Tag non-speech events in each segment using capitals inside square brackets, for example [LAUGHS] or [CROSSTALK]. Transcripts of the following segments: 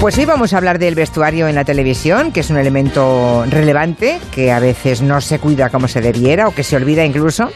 Pues hoy vamos a hablar del vestuario en la televisión, que es un elemento relevante, que a veces no se cuida como se debiera o que se olvida incluso.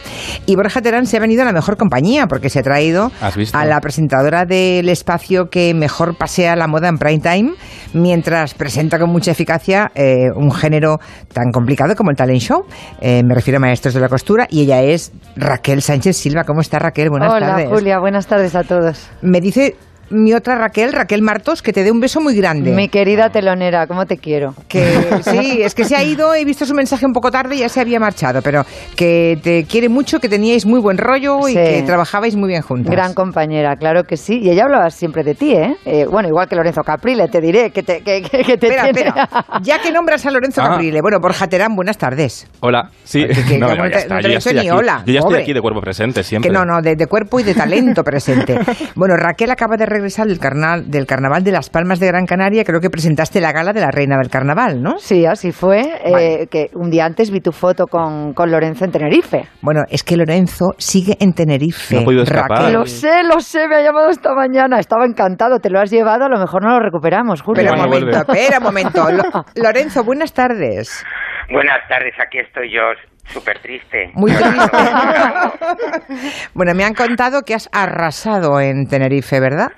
Y Borja Terán se ha venido a la mejor compañía, porque se ha traído a la presentadora del espacio que mejor pasea la moda en prime time, mientras presenta con mucha eficacia eh, un género tan complicado como el talent show. Eh, me refiero a maestros de la costura, y ella es Raquel Sánchez Silva. ¿Cómo está Raquel? Buenas Hola tardes. Julia, buenas tardes a todos. Me dice mi otra Raquel, Raquel Martos, que te dé un beso muy grande. Mi querida telonera, ¿cómo te quiero? Que [LAUGHS] sí, es que se ha ido, he visto su mensaje un poco tarde y ya se había marchado, pero que te quiere mucho, que teníais muy buen rollo y que trabajabais muy bien juntas. Gran compañera, claro que sí. Y ella hablaba siempre de ti, ¿eh? Eh, bueno, igual que Lorenzo Caprile, te diré que te, que, que- que te Espera, tiene- espera. [LAUGHS] Ya que nombras a Lorenzo Ah. Caprile, bueno, Borja Terán, buenas tardes. Hola, sí. Que- que- no, [LAUGHS] que no, no ya te- está, no te yo he ya dicho estoy ni aquí. hola, Yo ya pobre. estoy aquí de cuerpo presente siempre. Que no, no, de, de cuerpo y de talento presente. Bueno, Raquel acaba de regresar del, carnal, del Carnaval de Las Palmas de Gran Canaria, creo que presentaste la gala de la Reina del Carnaval, ¿no? Sí, así fue. eh, que un día antes vi tu foto con, con Lorenzo en Tenerife. Bueno, es que Lorenzo sigue en Tenerife. No ha podido escapar. Raquel. Lo sé, lo sé, me ha llamado esta mañana. Estaba encantado, te lo has llevado, a lo mejor no lo recuperamos, Julia. Espera un momento, espera un momento. [LAUGHS] Lo- Lorenzo, buenas tardes. Buenas tardes, aquí estoy yo, súper triste. Muy [LAUGHS] triste. [LAUGHS] bueno, me han contado que has arrasado en Tenerife, ¿verdad?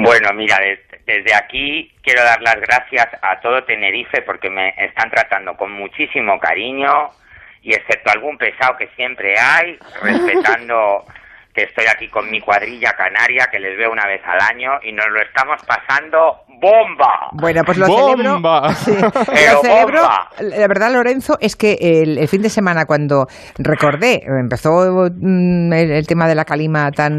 Bueno, mira, des- desde aquí quiero dar las gracias a todo Tenerife porque me están tratando con muchísimo cariño y excepto algún pesado que siempre hay, [LAUGHS] respetando que estoy aquí con mi cuadrilla canaria que les veo una vez al año y nos lo estamos pasando bomba. Bueno, pues lo ¡Bomba! celebro. [LAUGHS] Sí, Pero lo celebro. bomba. La verdad, Lorenzo, es que el, el fin de semana cuando recordé, empezó mm, el, el tema de la calima tan,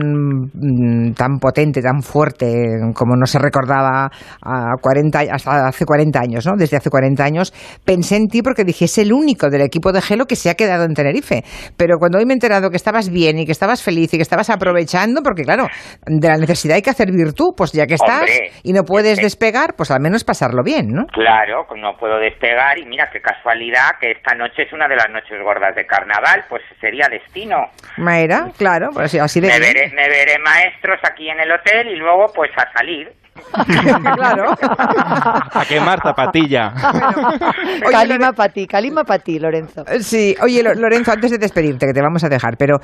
mm, tan potente, tan fuerte, como no se recordaba a 40, hasta hace 40 años, ¿no? Desde hace 40 años, pensé en ti porque dije, es el único del equipo de Gelo que se ha quedado en Tenerife. Pero cuando hoy me he enterado que estabas bien y que estabas feliz y que estabas aprovechando, porque claro, de la necesidad hay que hacer virtud, pues ya que estás Hombre, y no puedes despegar, pues al menos pasarlo bien, ¿no? Claro, no puedo despegar y mira qué casualidad que esta noche es una de las noches gordas de carnaval, pues sería destino. Maera, claro, pues así de Me veré, me veré maestros aquí en el hotel y luego pues a salir. [LAUGHS] claro. A quemar zapatilla. Oye, calima para ti, calima para ti, Lorenzo. Sí, oye Lo- Lorenzo, antes de despedirte, que te vamos a dejar, pero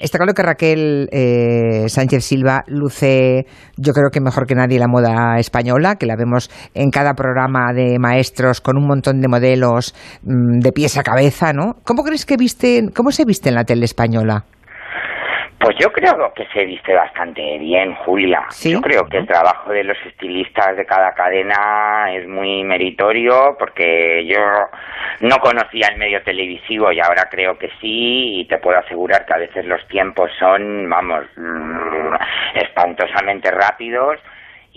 está claro que Raquel eh, Sánchez Silva luce, yo creo que mejor que nadie la moda española, que la vemos en cada programa de maestros con un montón de modelos mm, de pies a cabeza, ¿no? ¿Cómo crees que viste, cómo se viste en la tele española? Pues yo creo que se viste bastante bien, Julia. ¿Sí? Yo creo que el trabajo de los estilistas de cada cadena es muy meritorio porque yo no conocía el medio televisivo y ahora creo que sí y te puedo asegurar que a veces los tiempos son, vamos, mm, espantosamente rápidos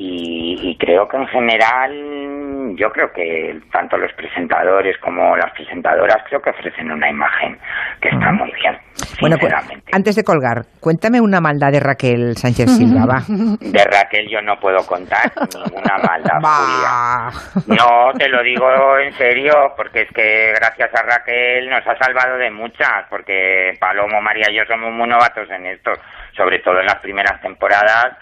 y, y creo que en general yo creo que tanto los presentadores como las presentadoras creo que ofrecen una imagen que está muy bien, Bueno, pues, antes de colgar, cuéntame una maldad de Raquel Sánchez Silva, va. [LAUGHS] De Raquel yo no puedo contar ninguna maldad. No, te lo digo en serio, porque es que gracias a Raquel nos ha salvado de muchas, porque Palomo, María y yo somos muy novatos en esto, sobre todo en las primeras temporadas.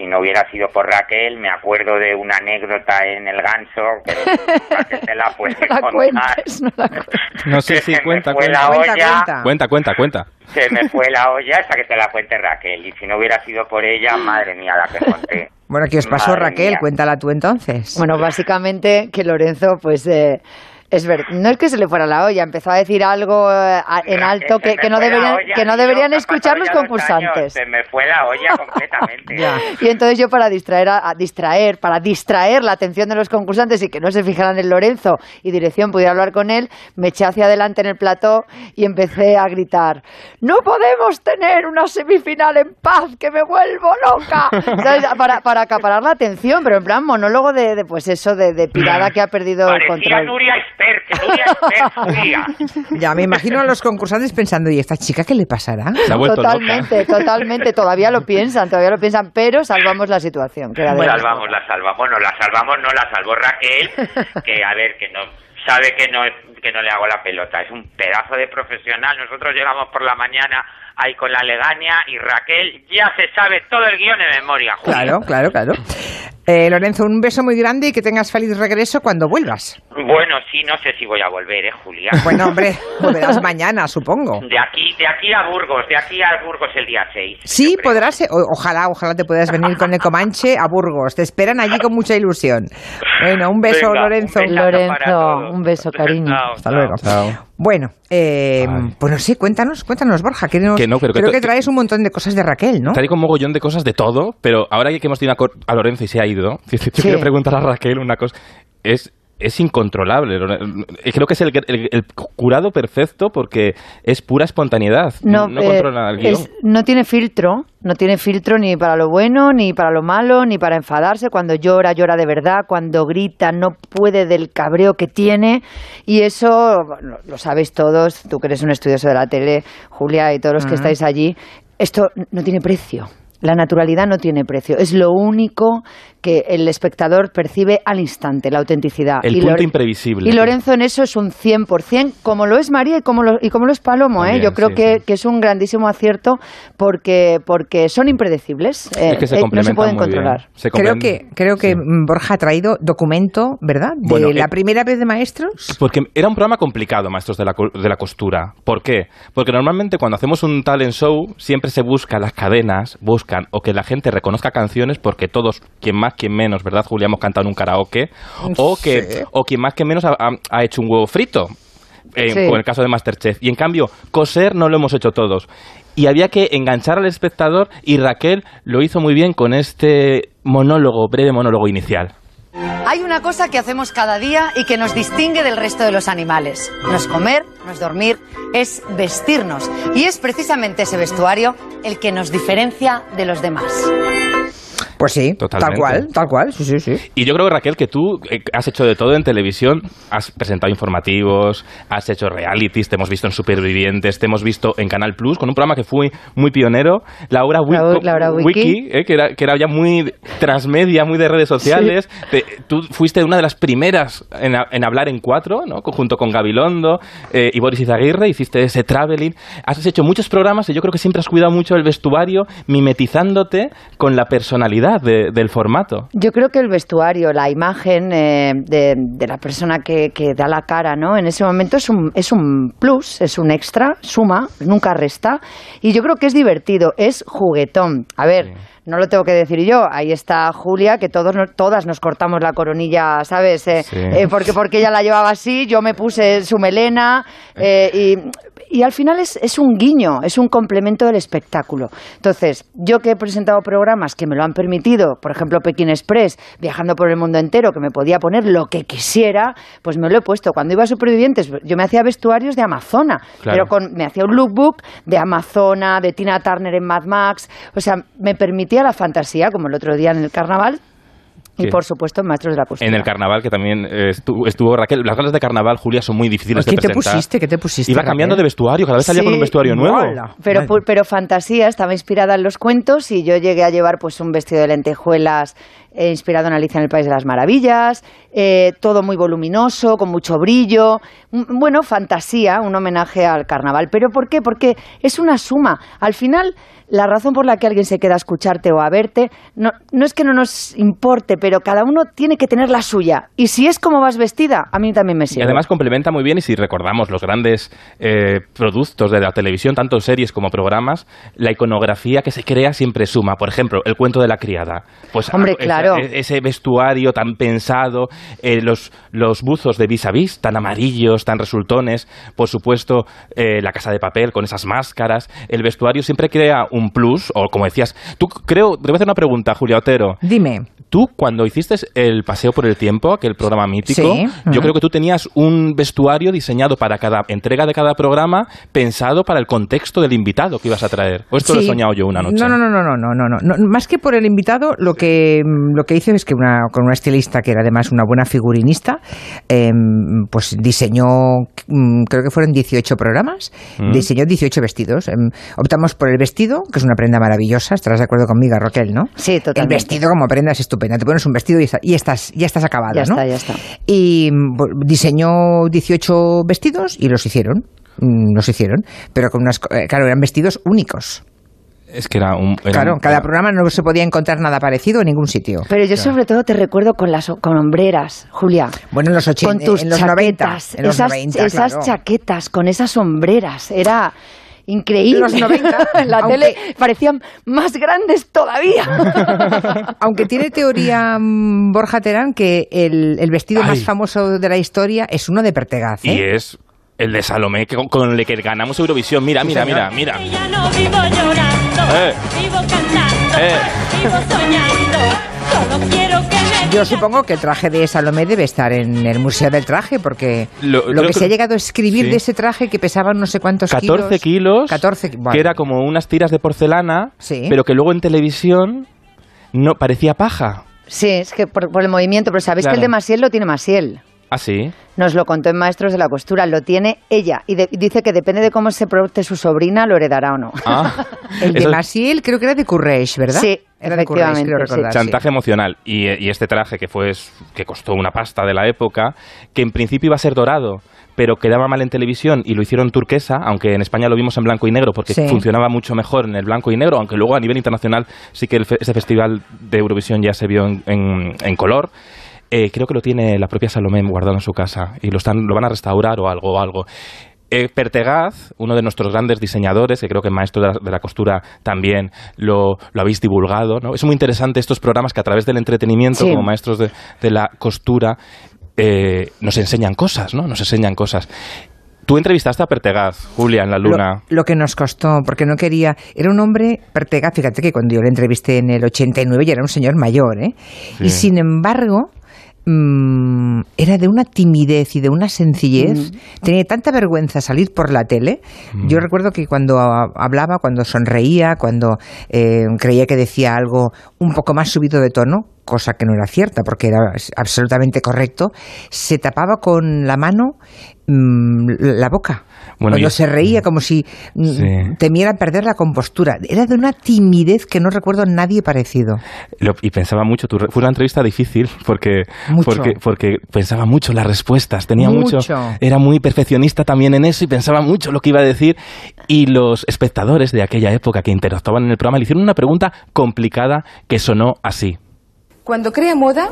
Si no hubiera sido por Raquel, me acuerdo de una anécdota en El Ganso, que [LAUGHS] Raquel te la puede No la contar. cuentes, no la cuentes. No sé Que si cuenta, cuenta. la Cuenta, olla, cuenta. Cuenta, cuenta, cuenta. se me fue la olla hasta que te la cuente Raquel. Y si no hubiera sido por ella, madre mía, la que conté. Bueno, ¿qué os pasó, Madre Raquel? mía. Cuéntala tú entonces. Bueno, básicamente que Lorenzo, pues, eh, es ver, no es que se le fuera la olla, empezó a decir algo eh, en alto que, no deberían, que no escuchar los concursantes. años, Se me fue la olla completamente. [LAUGHS] Y entonces yo para distraer, a, a distraer, para distraer la atención de los concursantes y que no se fijaran en Lorenzo y dirección pudiera hablar con él, me eché hacia adelante en el plató y empecé a gritar, no podemos tener una semifinal en paz, que me vuelvo loca, [LAUGHS] ¿Sabes? Para, para acaparar la atención, pero en plan monólogo de, de, pues eso, de, de pirada que ha perdido el control. Nuria Esper, Julia. [LAUGHS] Ya me imagino a los concursantes pensando, ¿y esta chica qué le pasará? Se ha vuelto Totalmente, loca. totalmente, todavía lo piensan, todavía lo piensan, pero salvamos la situación. Que La salvamos, la salvamos. Bueno, la salvamos, no la salvó Raquel, que a ver, que no sabe que no que no le hago la pelota. Es un pedazo de profesional. Nosotros llegamos por la mañana ahí con la legaña y Raquel ya se sabe todo el guion de memoria. Julia. Claro, claro, claro. Eh, Lorenzo, un beso muy grande y que tengas feliz regreso cuando vuelvas. Bueno, sí, no sé si voy a volver, ¿eh, Julia? [LAUGHS] Bueno, hombre, volverás mañana, supongo. De aquí, de aquí a Burgos, de aquí a Burgos el día 6. Sí, podrás, eh, o- ojalá, ojalá te puedas venir con el Comanche a Burgos. Te esperan allí con mucha ilusión. Bueno, un beso, Venga, un Lorenzo. para Lorenzo, un beso, cariño. Chao, Hasta chao. Bueno, eh, pues no sé, cuéntanos, cuéntanos, Borja, que, nos- Que no, creo que traes un montón de cosas de Raquel, ¿no? Traigo un mogollón de cosas de todo, pero ahora que hemos tenido a a Lorenzo y se ha ido, [LAUGHS] yo Sí. quiero preguntar a Raquel una cosa. Es, es incontrolable. Lore- Creo que es el, el- el curado perfecto porque es pura espontaneidad. No, eh, controla el guion. es- no tiene filtro, no tiene filtro ni para lo bueno, ni para lo malo, ni para enfadarse. Cuando llora, llora de verdad. Cuando grita, no puede del cabreo que tiene. Y eso bueno, lo sabéis todos, tú que eres un estudioso de la tele, Julia, y todos los que estáis allí. Esto no tiene precio. La naturalidad no tiene precio. Es lo único que el espectador percibe al instante, la autenticidad. El Y punto Lore- imprevisible. Y Lorenzo en eso es un 100%, como lo es María y como lo, y como lo es Palomo. ¿eh? Yo creo sí, que, sí. que es un grandísimo acierto porque, porque son impredecibles. eh, Es que se eh, no se pueden controlar. Se Creo que, creo que sí. mm, Borja ha traído documento, ¿verdad? De Bueno, la eh, primera vez de maestros. Porque era un programa complicado, Maestros de la, co- de la Costura. ¿Por qué? Porque normalmente cuando hacemos un talent show siempre se busca, las cadenas o que la gente reconozca canciones porque todos, quien más, quien menos, ¿verdad, Julia? Hemos cantado en un karaoke. O, que, Sí. o quien más, quien menos ha, ha- ha hecho un huevo frito. Eh, Sí. Con el caso de Masterchef. Y en cambio, coser no lo hemos hecho todos. Y había que enganchar al espectador y Raquel lo hizo muy bien con este monólogo, breve monólogo inicial. Hay una cosa que hacemos cada día y que nos distingue del resto de los animales. No es comer, no es dormir, es vestirnos. Y es precisamente ese vestuario el que nos diferencia de los demás. Pues sí, tal Totalmente. cual, tal cual, sí, sí, sí. Y yo creo, Raquel, que tú eh, has hecho de todo en televisión. Has presentado informativos, has hecho realities, te hemos visto en Supervivientes, te hemos visto en Canal Plus con un programa que fue muy pionero, la hora Wi- La hora- la hora Wiki. eh, que, era, que era ya muy transmedia, muy de redes sociales. Te- tú fuiste una de las primeras en, a- en hablar en cuatro, ¿no? Junto con Gabilondo eh, y Boris Izaguirre, hiciste ese traveling. Has hecho muchos programas y yo creo que siempre has cuidado mucho el vestuario, mimetizándote con la personalidad de- del formato. Yo creo que el vestuario, la imagen eh, de, de la persona que, que da la cara, ¿no? En ese momento es un, es un plus, es un extra, suma, nunca resta. Y yo creo que es divertido, es juguetón. A ver. Sí. No lo tengo que decir yo, ahí está Julia, que todos todas nos cortamos la coronilla, ¿sabes? Eh, Sí. eh, porque, porque ella la llevaba así, yo me puse su melena eh, y, y al final es, es un guiño, es un complemento del espectáculo. Entonces, yo que he presentado programas que me lo han permitido, por ejemplo Pekín Express, viajando por el mundo entero, que me podía poner lo que quisiera, pues me lo he puesto. Cuando iba a Supervivientes, yo me hacía vestuarios de Amazona, Claro. pero con, me hacía un lookbook de Amazona, de Tina Turner en Mad Max, o sea, me permitía la fantasía, como el otro día en el carnaval. Y Sí. por supuesto, en Maestros de la Costura. En el carnaval, que también eh, estuvo, estuvo Raquel. Las galas de carnaval, Julia, son muy difíciles ¿Qué de te presentar. pusiste? ¿Qué te pusiste? Iba cambiando de vestuario, cada vez salía con un vestuario nuevo. Pero, Vale. pero fantasía, estaba inspirada en los cuentos y yo llegué a llevar pues un vestido de lentejuelas inspirado en Alicia en el País de las Maravillas, eh, todo muy voluminoso, con mucho brillo. Bueno, fantasía, un homenaje al carnaval. ¿Pero por qué? Porque es una suma. Al final, la razón por la que alguien se queda a escucharte o a verte no, no es que no nos importe, pero cada uno tiene que tener la suya. Y si es como vas vestida, a mí también me Y sirve. además complementa muy bien, y si recordamos los grandes eh, productos de la televisión, tanto series como programas, la iconografía que se crea siempre suma. Por ejemplo, el cuento de la criada. Pues Hombre, esa- e-, ese vestuario tan pensado, eh, los, los buzos de vis a vis tan amarillos, tan resultones, por supuesto, eh, la casa de papel con esas máscaras, el vestuario siempre crea un plus, o como decías, tú creo, te voy a hacer una pregunta, Julia Otero. Dime. Tú, cuando hiciste el paseo por el tiempo, aquel programa mítico, yo creo que tú tenías un vestuario diseñado para cada entrega de cada programa, pensado para el contexto del invitado que ibas a traer. ¿O esto lo he soñado yo una noche? No, no, no, no, no, no, no. Más que por el invitado, lo que mm, lo que hice es que una, con una estilista que era además una buena figurinista, em, pues diseñó, mm, creo que fueron 18 programas, Mm. diseñó 18 vestidos. Em, optamos por el vestido, que es una prenda maravillosa, estarás de acuerdo conmigo, Raquel, ¿no? Sí, totalmente. El vestido como prenda es estupenda. Te pones un vestido y, está- y estás, ya estás acabado, Ya ¿no? está, ya está. Y diseñó 18 vestidos y los hicieron. Mm, Los hicieron. Pero con unas. co- eh, Claro, eran vestidos únicos. Es que era un... era Claro, un- cada era- programa no se podía encontrar nada parecido en ningún sitio. Pero yo sobre todo te recuerdo con las con hombreras, Julia. Bueno, en los 80, con tus en los 90, chaquetas, en los esas, 90, esas claro. chaquetas con esas sombreras, era increíble. En los 90, [LAUGHS] en la aunque- tele parecían más grandes todavía. [LAUGHS] Aunque tiene teoría mm, Borja Terán que el, el vestido más Ay. famoso de la historia es uno de Pertegaz. ¿eh? Y es el de Salomé que- con el que ganamos Eurovisión. Mira, mira, mira, mira. Ya no vivo llorando, Eh. vivo cantando, Eh. vivo soñando. Solo quiero que me Yo supongo que el traje de Salomé debe estar en el Museo del Traje, porque Lo- que, que- se ha llegado a escribir sí. de ese traje que pesaba no sé cuántos 14 kilos, 14 bueno. que era como unas tiras de porcelana, Sí. pero que luego en televisión no parecía paja. sí, es que por, por el movimiento, pero sabéis que el de Masiel lo tiene Masiel. ¿Ah, sí? Nos lo contó en Maestros de la Costura, lo tiene ella. Y de- dice que depende de cómo se porte su sobrina, lo heredará o no. Ah, [LAUGHS] El de Maciel creo que era de Courrèges, ¿verdad? Sí, era efectivamente, recordar. sí. chantaje emocional. Y, y este traje que fue que costó una pasta de la época, que en principio iba a ser dorado, pero quedaba mal en televisión y lo hicieron turquesa, aunque en España lo vimos en blanco y negro porque Sí. funcionaba mucho mejor en el blanco y negro, aunque luego a nivel internacional sí que el fe- ese festival de Eurovisión ya se vio en, en- en color. Eh, creo que lo tiene la propia Salomé guardado en su casa y lo, están, lo van a restaurar o algo o algo. Eh, Pertegaz, uno de nuestros grandes diseñadores, que creo que maestro de la, de la costura también lo, lo habéis divulgado. ¿no? Es muy interesante estos programas que a través del entretenimiento, Sí. como maestros de, de la costura, eh, nos enseñan cosas, ¿no? Nos enseñan cosas. Tú entrevistaste a Pertegaz, Julia, en La Luna. Lo, lo que nos costó, porque no quería. Era un hombre Pertegaz, fíjate que cuando yo le entrevisté en el 89 ya era un señor mayor, ¿eh? Sí. Y sin embargo. Mm, era de una timidez y de una sencillez. Tenía tanta vergüenza salir por la tele. Yo recuerdo que cuando hablaba, cuando sonreía, cuando eh, creía que decía algo un poco más subido de tono, cosa que no era cierta porque era absolutamente correcto, se tapaba con la mano mm, la boca. Bueno, cuando se reía como si mm, Sí. temiera perder la compostura. Era de una timidez que no recuerdo a nadie parecido. Lo- y pensaba mucho, tu fue una entrevista difícil porque, Mucho. porque, porque pensaba mucho las respuestas, tenía mucho. Mucho. era muy perfeccionista también en eso y pensaba mucho lo que iba a decir. Y los espectadores de aquella época que interactuaban en el programa le hicieron una pregunta complicada que sonó así. Cuando crea moda,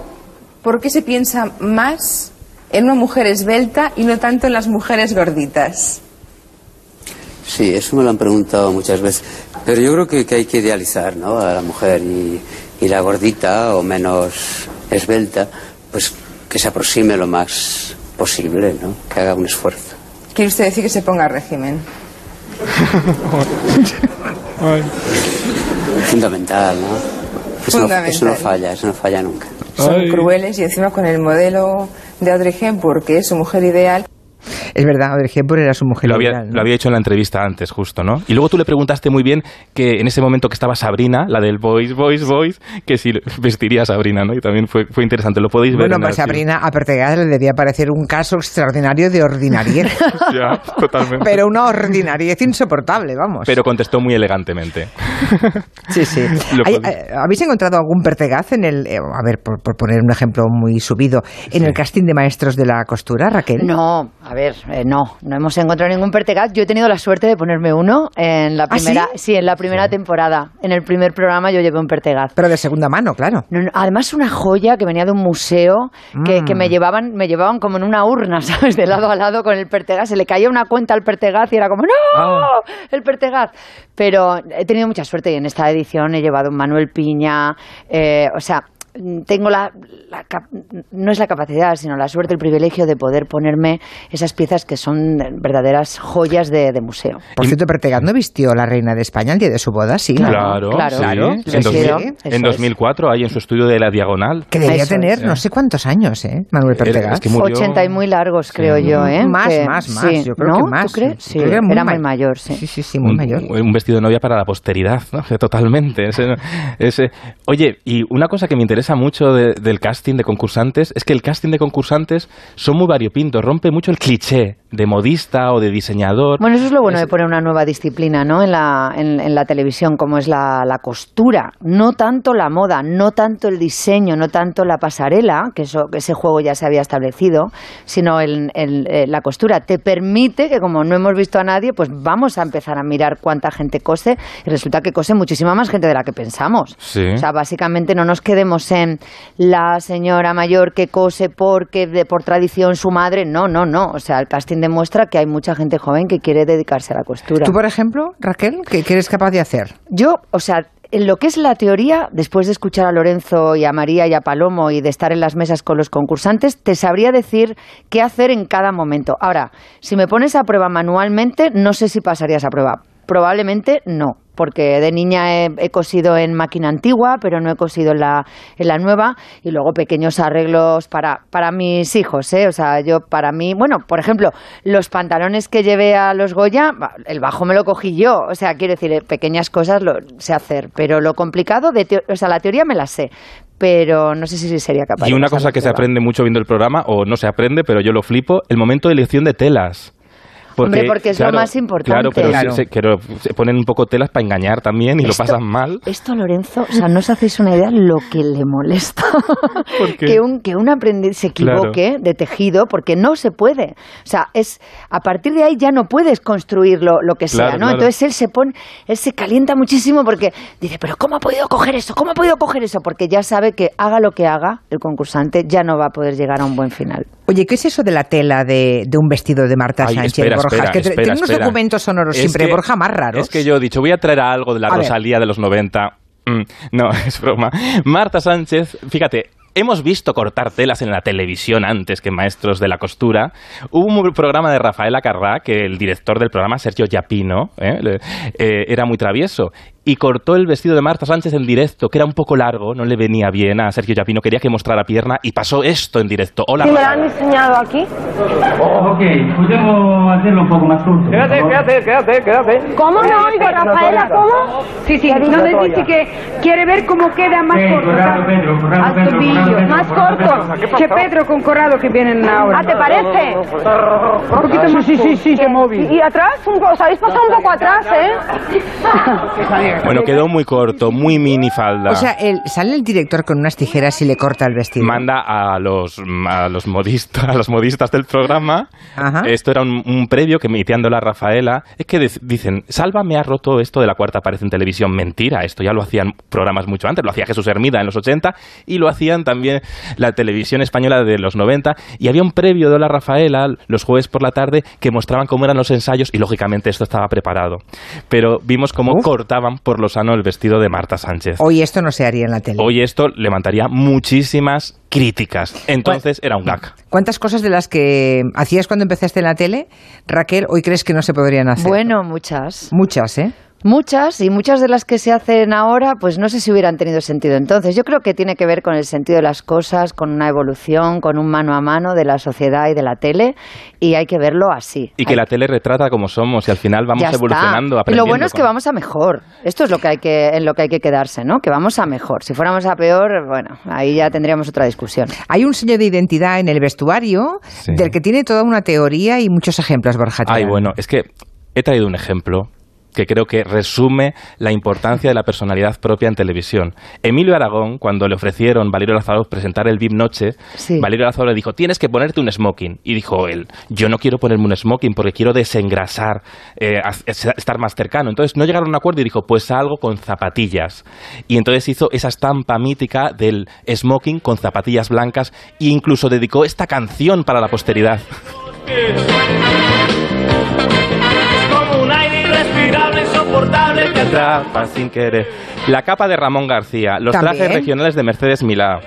¿por qué se piensa más en una mujer esbelta y no tanto en las mujeres gorditas? Sí, eso me lo han preguntado muchas veces. Pero yo creo que, que hay que idealizar ¿no? a la mujer y, y la gordita o menos esbelta, pues que se aproxime lo más posible, ¿no? que haga un esfuerzo. ¿Quiere usted decir que se ponga a régimen? [LAUGHS] Fundamental, ¿no? Eso, No, eso no falla, eso no falla nunca. Son crueles y encima con el modelo de Audrey Hepburn, que es su mujer ideal. Es verdad, Audrey Hepburn era su mujer. Lo había, lo había hecho en la entrevista antes, justo, ¿no? Y luego tú le preguntaste muy bien que en ese momento que estaba Sabrina, la del Voice, Voice, Voice, que si vestiría a Sabrina, ¿no? Y también fue, fue interesante, lo podéis ver. Bueno, en pues Sabrina a Pertegaz le debía parecer un caso extraordinario de ordinariez. [LAUGHS] Ya, totalmente. pero una ordinariez insoportable, vamos. Pero contestó muy elegantemente. [LAUGHS] Sí, sí. Hay- eh, ¿Habéis encontrado algún pertegaz en el, eh, a ver, por, por poner un ejemplo muy subido, en el casting de maestros de la costura, Raquel? No, a ver, eh, no, no hemos encontrado ningún pertegaz. Yo he tenido la suerte de ponerme uno en la ¿Ah, primera, sí? en la primera temporada. En el primer programa yo llevé un pertegaz. Pero de segunda mano, claro. No, no, además una joya que venía de un museo que, Mm. que me llevaban me llevaban como en una urna, [LAUGHS] ¿sabes? De lado a lado con el pertegaz. Se le caía una cuenta al pertegaz y era como ¡No! Ah. El pertegaz. Pero he tenido mucha suerte y en esta edición he llevado un Manuel Piña. eh, o sea, tengo la, la cap- no es la capacidad, sino la suerte, el privilegio de poder ponerme esas piezas que son verdaderas joyas de, de museo. Por cierto, Pertegaz no vistió a la reina de España el día de su boda, sí. Claro, claro, sí. claro, En, sí, 2000 sí, en es. 2004, ahí en su estudio de La Diagonal. Que debía Eso tener es. no sé cuántos años, ¿eh? Manuel Pertegaz. es que murió- 80 y muy largos, creo yo, ¿eh? Más, Que- más, más. sí, Yo creo ¿no? que más. ¿Tú crees? Sí, Creo que era, muy ma- mayor, sí. Sí, sí, sí, muy un, mayor. un vestido de novia para la posteridad, ¿no? [LAUGHS] totalmente. Ese- ese- Oye, y una cosa que me interesa mucho de- del casting de concursantes es que el casting de concursantes son muy variopintos, rompe mucho el cliché de modista o de diseñador. Bueno, eso es lo bueno Es- de poner una nueva disciplina ¿no? en, la, en, en la televisión, como es la, la costura. No tanto la moda, no tanto el diseño, no tanto la pasarela, que eso, que ese juego ya se había establecido, sino el- el- eh, la costura. Te permite que, como no hemos visto a nadie, pues vamos a empezar a mirar cuánta gente cose y resulta que cose muchísima más gente de la que pensamos. Sí. O sea, básicamente no nos quedemos en la señora mayor que cose porque de, por tradición su madre. No, no, no. O sea, el casting demuestra que hay mucha gente joven que quiere dedicarse a la costura. Tú, por ejemplo, Raquel, ¿qué, qué eres capaz de hacer? Yo, o sea, en lo que es la teoría, después de escuchar a Lorenzo y a María y a Palomo y de estar en las mesas con los concursantes, te sabría decir qué hacer en cada momento. Ahora, si me pones a prueba manualmente, no sé si pasarías a prueba. Probablemente no, porque de niña he, he cosido en máquina antigua, pero no he cosido en la, en la nueva, y luego pequeños arreglos para, para mis hijos, ¿eh? O sea, yo para mí, bueno, por ejemplo, los pantalones que llevé a los Goya, el bajo me lo cogí yo, o sea, quiero decir, eh, pequeñas cosas lo sé hacer, pero lo complicado, de o sea, la teoría me la sé, pero no sé si sería capaz Y una cosa que se aprende mucho viendo el programa, o no se aprende, pero yo lo flipo, el momento de elección de telas. Hombre, porque es lo más importante. Claro, pero Claro. Se, se- pero se ponen un poco telas para engañar también y Esto- lo pasan mal. Esto, Lorenzo, o sea, no os hacéis una idea lo que le molesta. [LAUGHS] ¿Por qué? que, un, que un aprendiz se equivoque de tejido, porque no se puede. O sea, es a partir de ahí ya no puedes construir lo, lo que sea, ¿no? Entonces él se pone, él se calienta muchísimo porque dice, pero ¿cómo ha podido coger eso? ¿Cómo ha podido coger eso? Porque ya sabe que haga lo que haga el concursante, ya no va a poder llegar a un buen final. Oye, ¿qué es eso de la tela de, de un vestido de Marta Ay, Sánchez, espera, Borja? espera, que tiene unos documentos sonoros Es siempre, que- Borja, más raros. Es que yo he dicho, voy a traer a algo de la A ver. Rosalía de los 90. Mm, no, [LAUGHS] es broma. Marta Sánchez, fíjate. Hemos visto cortar telas en la televisión antes que maestros de la costura. Hubo un programa de Rafaela Carrá, que el director del programa, Sergio Yapino, ¿eh? Eh, era muy travieso. Y cortó el vestido de Marta Sánchez en directo, que era un poco largo, no le venía bien a Sergio Yapino, quería que mostrara pierna y pasó esto en directo. Hola, Rafaela. enseñado aquí? Ok, podemos hacerlo un poco más corto. Quédate, quédate, quédate, quédate. ¿Cómo no oigo, Rafaela? ¿Cómo? Sí, sí, no le dice que quiere ver cómo queda más Eh, corto. Corrado. Pedro, Corrado Pedro. Corrado Pedro, Más corto. Que Pedro con Corrado que vienen ahora. ¿Ah, te parece? Un poquito más. Sí, sí, sí, que móvil. ¿Y atrás? Un po- ¿Os habéis pasado un poco atrás, eh? [LAUGHS] Bueno, quedó muy corto, muy mini falda. O sea, el- sale el director con unas tijeras y le corta el vestido. manda a los a los modistas a los modistas del programa. Ajá. esto era un, un previo que emitiendo la Rafaela. Es que dec- dicen Salva me ha roto esto de la cuarta pared en televisión mentira esto ya lo hacían programas mucho antes lo hacía Jesús Hermida en los 80 y lo hacían también la televisión española de los 90 y había un previo de la Rafaela los jueves por la tarde que mostraban cómo eran los ensayos y lógicamente esto estaba preparado. Pero vimos cómo cortaban por lo sano el vestido de Marta Sánchez Hoy esto no se haría en la tele. Hoy esto levantaría muchísimas críticas. Entonces era un gag. ¿Cuántas cosas de las que hacías cuando empezaste en la tele, Raquel, hoy crees que no se podrían hacer? Bueno, muchas. Muchas, ¿eh? Muchas, y muchas de las que se hacen ahora, pues no sé si hubieran tenido sentido entonces. Yo creo que tiene que ver con el sentido de las cosas, con una evolución, con un mano a mano de la sociedad y de la tele, y hay que verlo así. Y que la tele retrata como somos y al final vamos Ya está. evolucionando, Y aprendiendo. lo bueno es que vamos a mejor. Esto es lo que hay que, en lo que hay que quedarse, ¿no? Que vamos a mejor. Si fuéramos a peor, bueno, ahí ya tendríamos otra discusión. Hay un sello de identidad en el vestuario Sí. del que tiene toda una teoría y muchos ejemplos, Borja. Ay, bueno, es que he traído un ejemplo que creo que resume la importancia de la personalidad propia en televisión. Emilio Aragón, cuando le ofrecieron Valerio Lázaro presentar el VIP Noche, Sí. Valerio Lázaro le dijo, tienes que ponerte un smoking. Y dijo él, yo no quiero ponerme un smoking porque quiero desengrasar, eh, estar más cercano. Entonces no llegaron a un acuerdo y dijo, pues algo con zapatillas. Y entonces hizo esa estampa mítica del smoking con zapatillas blancas e incluso dedicó esta canción para la posteridad. [LAUGHS] Insoportable atrapa sin querer. La capa de Ramón García, los También. trajes regionales de Mercedes Milá.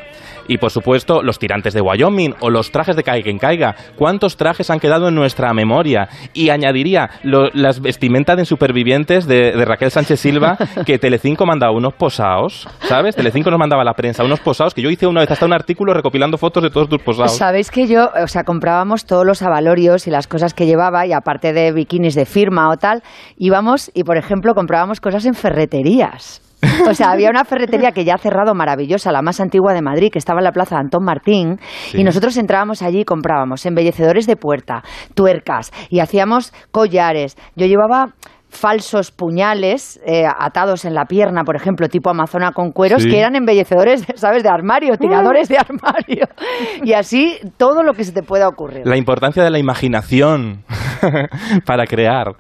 Y por supuesto, los tirantes de Wyoming o los trajes de Caiga en Caiga. ¿Cuántos trajes han quedado en nuestra memoria? Y añadiría lo- las vestimentas de supervivientes de, de Raquel Sánchez Silva, [LAUGHS] que Telecinco mandaba unos posados, ¿sabes? Telecinco nos mandaba a la prensa unos posados, que yo hice una vez hasta un artículo recopilando fotos de todos tus posados. Sabéis que yo, o sea, comprábamos todos los avalorios y las cosas que llevaba, y aparte de bikinis de firma o tal, íbamos y, por ejemplo, comprábamos cosas en ferreterías. O sea, había una ferretería que ya ha cerrado maravillosa, la más antigua de Madrid, que estaba en la plaza de Antón Martín, Sí. y nosotros entrábamos allí y comprábamos embellecedores de puerta, tuercas, y hacíamos collares. Yo llevaba falsos puñales eh, atados en la pierna, por ejemplo, tipo amazona con cueros, Sí. que eran embellecedores, [LAUGHS] ¿sabes?, de armario, tiradores de armario. [LAUGHS] Y así todo lo que se te pueda ocurrir. La importancia de la imaginación [LAUGHS] para crear.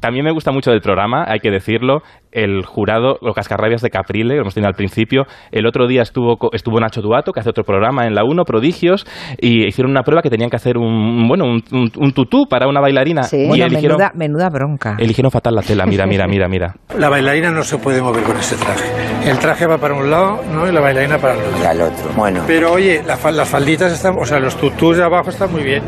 También me gusta mucho del programa, hay que decirlo, el jurado, los cascarrabias de Caprile, que hemos tenido al principio. El otro día estuvo, co- estuvo Nacho Duato, que hace otro programa en la 1, Prodigios, y hicieron una prueba que tenían que hacer un, bueno, un, un- un tutú para una bailarina. Y Bueno, eligieron, menuda, menuda bronca. eligieron fatal la tela. Mira, mira, mira, mira. La bailarina no se puede mover con ese traje. El traje va para un lado, ¿no? Y la bailarina para el otro. Y al otro. Bueno. Pero oye, la las falditas están, o sea, los tutús de abajo están muy bien.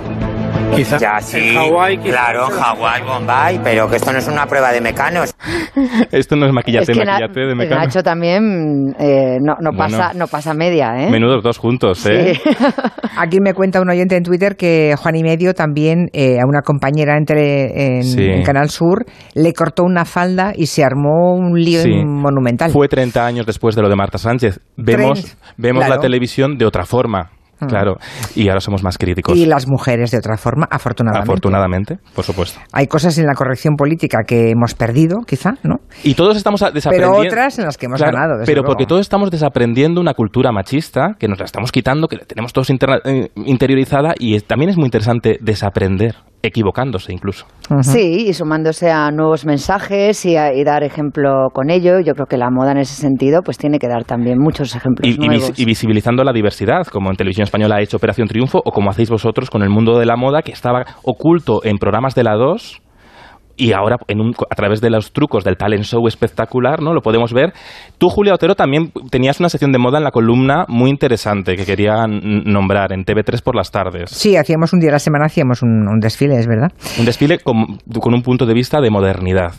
Quizá. Ya, sí. Hawái. Claro, Hawái, Bombay, pero que esto no es una prueba de mecanos. [LAUGHS] Esto no es maquillate, Es que Na- maquillate de mecano. Nacho también eh, no, no, Bueno. pasa, no pasa media, ¿eh? Menudos dos juntos, ¿eh? Sí. [LAUGHS] Aquí me cuenta un oyente en Twitter que Juan y Medio también eh, a una compañera en, tele- en, Sí. en Canal Sur le cortó una falda y se armó un lío Sí. monumental. Fue 30 años después de lo de Marta Sánchez. Vemos, vemos claro. la televisión de otra forma. Claro. Y ahora somos más críticos. Y las mujeres de otra forma, afortunadamente. Afortunadamente, por supuesto. Hay cosas en la corrección política que hemos perdido, quizá, ¿no? Y todos estamos a- Pero desaprendiendo. otras en las que hemos Claro, ganado. desde Pero luego. porque todos estamos desaprendiendo una cultura machista que nos la estamos quitando, que la tenemos todos interna- eh, interiorizada y es- también es muy interesante desaprender, equivocándose incluso. Sí, y sumándose a nuevos mensajes y, a- y dar ejemplo con ello. Yo creo que la moda en ese sentido pues tiene que dar también muchos ejemplos Y, y vis- nuevos. y visibilizando la diversidad, como en Televisión Española ha hecho Operación Triunfo, o como hacéis vosotros con el mundo de la moda, que estaba oculto en programas de la 2 y ahora en un- a través de los trucos del talent show espectacular, ¿no? Lo podemos ver. Tú, Julia Otero, también tenías una sección de moda en la columna muy interesante que quería nombrar en TV3 por las tardes. Sí, hacíamos un día a la semana, hacíamos un, un desfile, es verdad. Un desfile con, con un punto de vista de modernidad.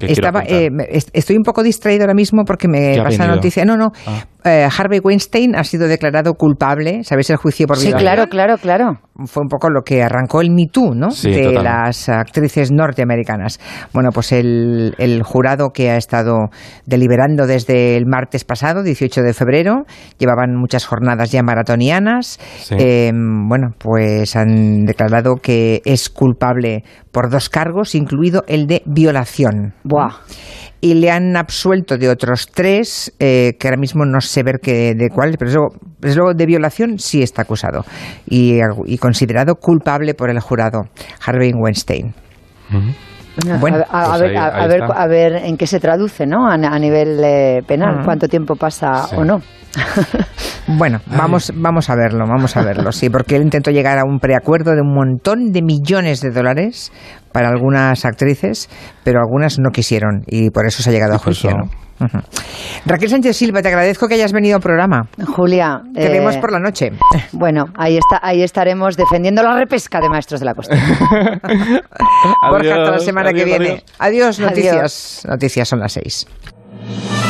Estaba, eh, estoy un poco distraído ahora mismo porque me ¿Qué ha pasa la noticia. No, no. Ah. Eh, Harvey Weinstein ha sido declarado culpable. ¿Sabéis el juicio por Sí, violación? claro, claro, claro. Fue un poco lo que arrancó el Me Too, ¿no? Sí, de las actrices norteamericanas. Bueno, pues el, el jurado que ha estado deliberando desde el martes pasado, 18 de febrero, llevaban muchas jornadas ya maratonianas. Sí. Eh, bueno, pues han declarado que es culpable por dos cargos, incluido el de violación. Buah. Y le han absuelto de otros tres, eh, que ahora mismo no sé ver que, de cuáles, pero luego, luego de violación sí está acusado y, y considerado culpable por el jurado, Harvey Weinstein. Bueno, a, a- a pues ver, ahí- a- ver, está. a ver en qué se traduce, ¿no? A, a nivel eh, penal, cuánto tiempo pasa Sí. o no. [LAUGHS] Bueno, vamos, vamos a verlo, vamos a verlo, sí, porque él intentó llegar a un preacuerdo de un montón de millones de dólares para algunas actrices, pero algunas no quisieron y por eso se ha llegado a juicio. Raquel Sánchez Silva, te agradezco que hayas venido al programa. Julia. Te eh, vemos por la noche. Bueno, ahí, está, ahí estaremos defendiendo la repesca de Maestros de la Costa. [LAUGHS] Borja, hasta la Adiós, semana que adiós, viene. adiós. Adiós, noticias. Noticias son las seis.